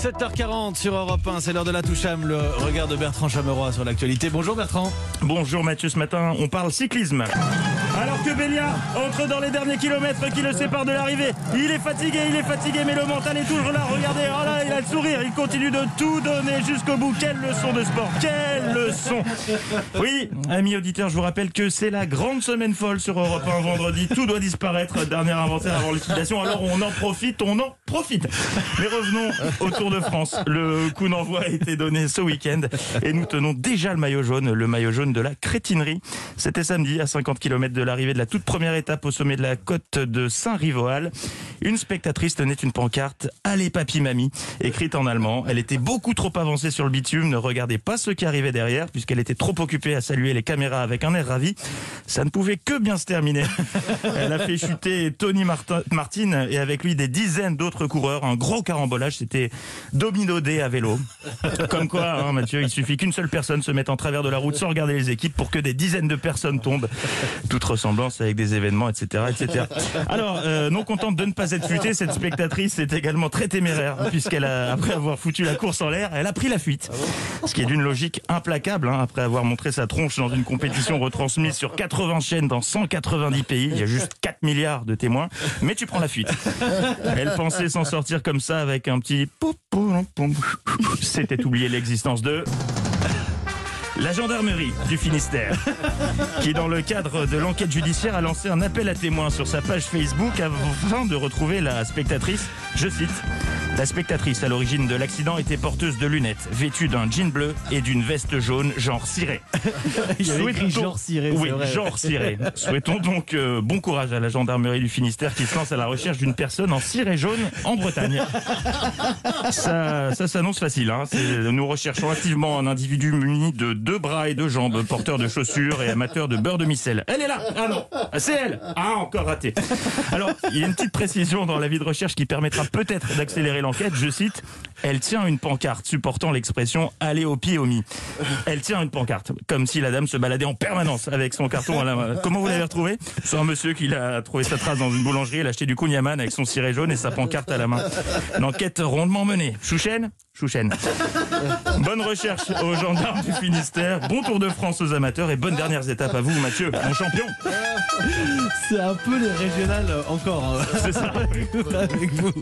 7h40 sur Europe 1, c'est l'heure de la toucham, le regard de Bertrand Chameroy sur l'actualité. Bonjour Bertrand. Bonjour Mathieu, ce matin on parle cyclisme. Alors que Bélia entre dans les derniers kilomètres qui le séparent de l'arrivée, il est fatigué, il est fatigué, mais le mental est toujours là. Regardez, oh là, le sourire, il continue de tout donner jusqu'au bout. Quelle leçon de sport, quelle leçon Oui, amis auditeurs, je vous rappelle que c'est la grande semaine folle sur Europe 1 vendredi. Tout doit disparaître, dernier inventaire avant l'utilisation. Alors on en profite, on en profite. Mais revenons au Tour de France. Le coup d'envoi a été donné ce week-end et nous tenons déjà le maillot jaune, le maillot jaune de la crétinerie. C'était samedi à 50 km de l'arrivée de la toute première étape au sommet de la côte de Saint-Rivoal. Une spectatrice tenait une pancarte Allez papy mamie, écrite en allemand. Elle était beaucoup trop avancée sur le bitume, ne regardait pas ce qui arrivait derrière puisqu'elle était trop occupée à saluer les caméras avec un air ravi. Ça ne pouvait que bien se terminer. Elle a fait chuter Tony Martin, Martin et avec lui des dizaines d'autres coureurs. Un gros carambolage, c'était domino D à vélo. Comme quoi, hein, Mathieu, il suffit qu'une seule personne se mette en travers de la route sans regarder les équipes pour que des dizaines de personnes tombent. Toute ressemblance avec des événements, etc. etc. Alors, euh, non contente de ne pas être futée, cette spectatrice est également très téméraire puisqu'elle a, après avoir foutu la course en l'air, elle a pris la fuite. Ce qui est d'une logique implacable, hein, après avoir montré sa tronche dans une compétition retransmise sur 80 chaînes dans 190 pays. Il y a juste 4 milliards de témoins, mais tu prends la fuite. Elle pensait s'en sortir comme ça avec un petit. C'était oublier l'existence de la gendarmerie du Finistère, qui dans le cadre de l'enquête judiciaire a lancé un appel à témoins sur sa page Facebook afin de retrouver la spectatrice, je cite, la spectatrice à l'origine de l'accident était porteuse de lunettes, vêtue d'un jean bleu et d'une veste jaune genre ciré. Il y avait écrit genre ciré, Oui, vrai. genre ciré. Souhaitons donc euh, bon courage à la gendarmerie du Finistère qui se lance à la recherche d'une personne en ciré jaune en Bretagne. Ça, ça s'annonce facile. Hein. Nous recherchons activement un individu muni de deux bras et deux jambes, porteur de chaussures et amateur de beurre de micelle. Elle est là Ah non Ah, C'est elle Ah, encore raté Alors, il y a une petite précision dans l'avis de recherche qui permettra peut-être d'accélérer l'enquête. Je cite, elle tient une pancarte supportant l'expression « aller au pied au mi ». Elle tient une pancarte, comme si la dame se baladait en permanence avec son carton à la main. Comment vous l'avez retrouvé? C'est un monsieur qui a trouvé sa trace dans une boulangerie, il a acheté du kouign-amann avec son ciré jaune et sa pancarte à la main. Une enquête rondement menée. Chouchen? Chouchen. Bonne recherche aux gendarmes du Finistère, bon Tour de France aux amateurs et bonnes dernières étapes à vous Mathieu, mon champion C'est un peu les régionales encore. hein. C'est ça avec vous.